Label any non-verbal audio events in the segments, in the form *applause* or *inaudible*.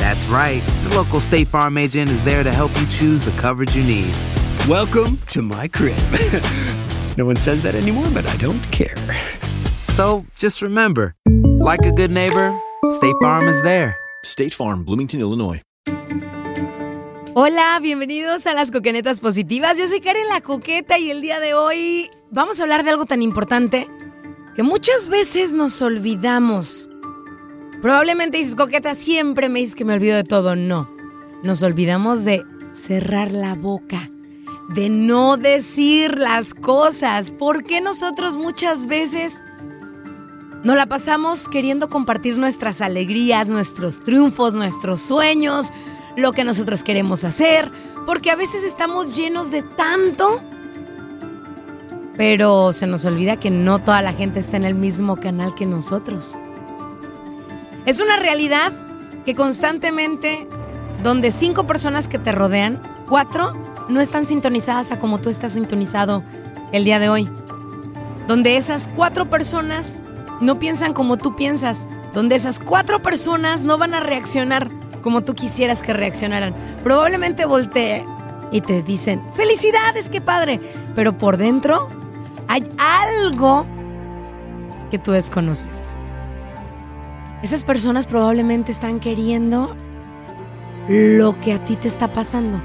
That's right. The local State Farm agent is there to help you choose the coverage you need. Welcome to my crib. *laughs* no one says that anymore, but I don't care. So just remember, like a good neighbor, State Farm is there. State Farm, Bloomington, Illinois. Hola, bienvenidos a las Coquenetas Positivas. Yo soy Karen la Coqueta y el día de hoy vamos a hablar de algo tan importante que muchas veces nos olvidamos. Probablemente dices, Coqueta, siempre me dices que me olvido de todo. No, nos olvidamos de cerrar la boca, de no decir las cosas. ¿Por qué nosotros muchas veces nos la pasamos queriendo compartir nuestras alegrías, nuestros triunfos, nuestros sueños? lo que nosotros queremos hacer, porque a veces estamos llenos de tanto, pero se nos olvida que no toda la gente está en el mismo canal que nosotros. Es una realidad que constantemente, donde cinco personas que te rodean, cuatro no están sintonizadas a como tú estás sintonizado el día de hoy. Donde esas cuatro personas no piensan como tú piensas, donde esas cuatro personas no van a reaccionar como tú quisieras que reaccionaran. Probablemente voltee y te dicen, felicidades, qué padre. Pero por dentro hay algo que tú desconoces. Esas personas probablemente están queriendo lo que a ti te está pasando.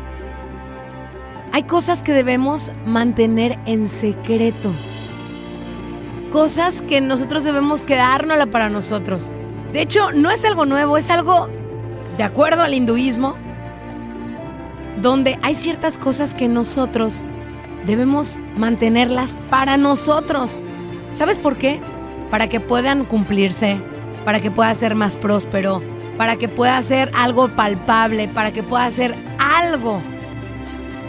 Hay cosas que debemos mantener en secreto. Cosas que nosotros debemos quedárnosla para nosotros. De hecho, no es algo nuevo, es algo de acuerdo al hinduismo, donde hay ciertas cosas que nosotros debemos mantenerlas para nosotros. ¿Sabes por qué? Para que puedan cumplirse, para que pueda ser más próspero, para que pueda ser algo palpable, para que pueda ser algo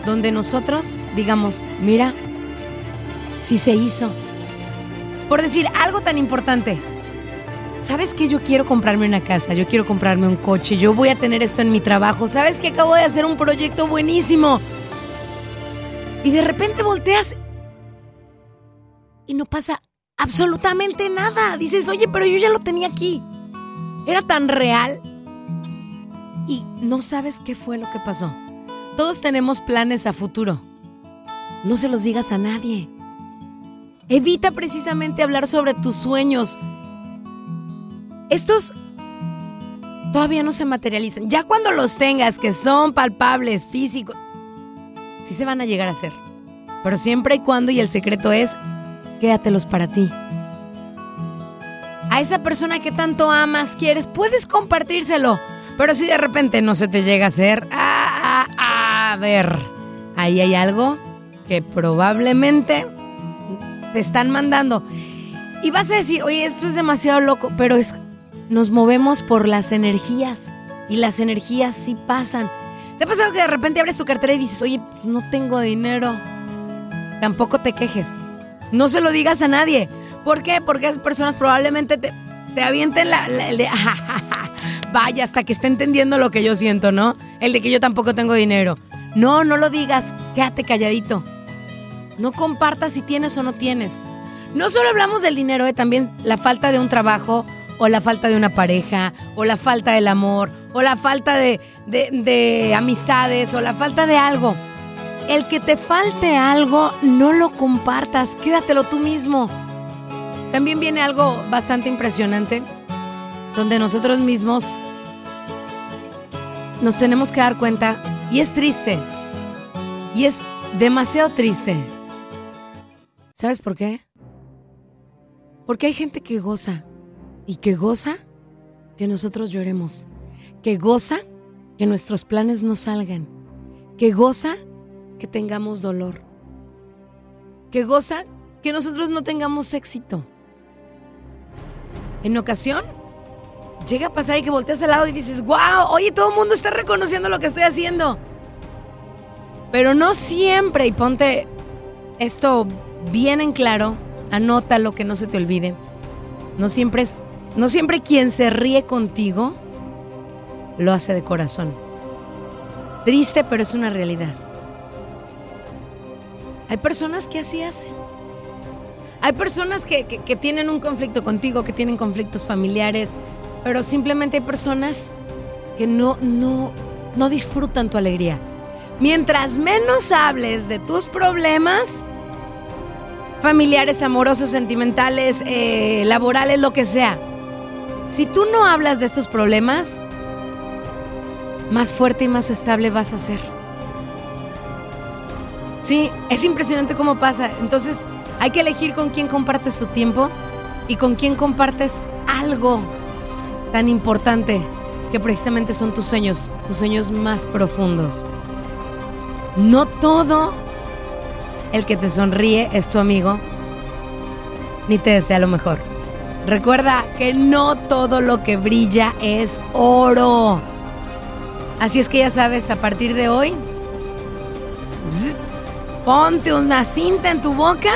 donde nosotros digamos, mira, si se hizo. Por decir algo tan importante, ¿Sabes que yo quiero comprarme una casa? Yo quiero comprarme un coche. Yo voy a tener esto en mi trabajo. ¿Sabes que acabo de hacer un proyecto buenísimo? Y de repente volteas y no pasa absolutamente nada. Dices, oye, pero yo ya lo tenía aquí. Era tan real. Y no sabes qué fue lo que pasó. Todos tenemos planes a futuro. No se los digas a nadie. Evita precisamente hablar sobre tus sueños estos todavía no se materializan. Ya cuando los tengas, que son palpables, físicos, sí se van a llegar a hacer. Pero siempre y cuando, y el secreto es, quédatelos para ti. A esa persona que tanto amas, quieres, puedes compartírselo. Pero si de repente no se te llega a hacer, ah, ah, a ver, ahí hay algo que probablemente te están mandando. Y vas a decir, oye, esto es demasiado loco, pero es nos movemos por las energías y las energías sí pasan. ¿Te ha pasado que de repente abres tu cartera y dices, oye, pues no tengo dinero? Tampoco te quejes. No se lo digas a nadie. ¿Por qué? Porque esas personas probablemente te, te avienten la, el de, *laughs* vaya hasta que esté entendiendo lo que yo siento, ¿no? El de que yo tampoco tengo dinero. No, no lo digas, quédate calladito. No compartas si tienes o no tienes. No solo hablamos del dinero, eh, también la falta de un trabajo, o la falta de una pareja, o la falta del amor, o la falta de, de, de amistades, o la falta de algo. El que te falte algo, no lo compartas, quédatelo tú mismo. También viene algo bastante impresionante, donde nosotros mismos nos tenemos que dar cuenta, y es triste, y es demasiado triste. ¿Sabes por qué? Porque hay gente que goza, y que goza que nosotros lloremos, que goza que nuestros planes no salgan, que goza que tengamos dolor, que goza que nosotros no tengamos éxito. En ocasión, llega a pasar y que volteas al lado y dices, wow, oye, todo el mundo está reconociendo lo que estoy haciendo. Pero no siempre, y ponte esto bien en claro, anótalo que no se te olvide. No siempre es, no siempre quien se ríe contigo lo hace de corazón. Triste, pero es una realidad. Hay personas que así hacen. Hay personas que, que, tienen un conflicto contigo, que tienen conflictos familiares, pero simplemente hay personas que no, no, no disfrutan tu alegría. Mientras menos hables de tus problemas, familiares, amorosos, sentimentales, eh, laborales, lo que sea, si tú no hablas de estos problemas, más fuerte y más estable vas a ser. Sí, es impresionante cómo pasa. Entonces, hay que elegir con quién compartes tu tiempo y con quién compartes algo tan importante que precisamente son tus sueños, tus sueños más profundos. No todo el que te sonríe es tu amigo, ni te desea lo mejor. Recuerda que no todo lo que brilla es oro. Así es que ya sabes, a partir de hoy, ponte una cinta en tu boca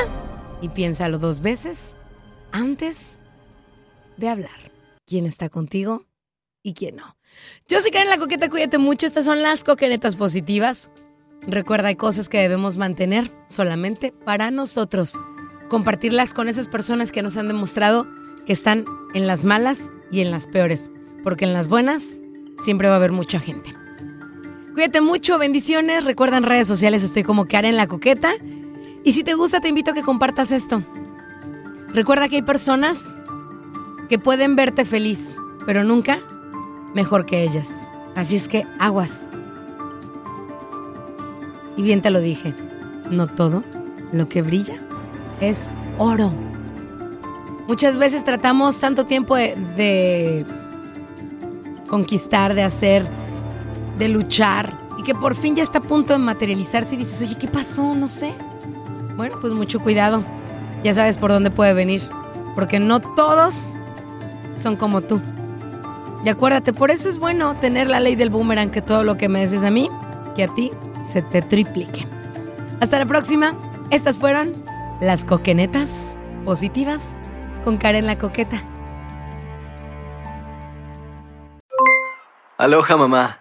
y piénsalo dos veces antes de hablar. ¿Quién está contigo y quién no? Yo soy Karen la Coqueta, cuídate mucho. Estas son las coquenetas positivas. Recuerda, hay cosas que debemos mantener solamente para nosotros. Compartirlas con esas personas que nos han demostrado que están en las malas y en las peores. Porque en las buenas siempre va a haber mucha gente. Cuídate mucho, bendiciones. Recuerda en redes sociales estoy como Karen la Coqueta. Y si te gusta, te invito a que compartas esto. Recuerda que hay personas que pueden verte feliz, pero nunca mejor que ellas. Así es que aguas. Y bien te lo dije, no todo lo que brilla es oro. Muchas veces tratamos tanto tiempo de, de, conquistar, de hacer, de luchar, y que por fin ya está a punto de materializarse y dices, oye, ¿qué pasó? No sé. Bueno, pues mucho cuidado. Ya sabes por dónde puede venir, porque no todos son como tú. Y acuérdate, por eso es bueno tener la ley del boomerang, que todo lo que me dices a mí, que a ti se te triplique. Hasta la próxima. Estas fueron las coquenetas positivas con Karen la Coqueta. Aloha mamá.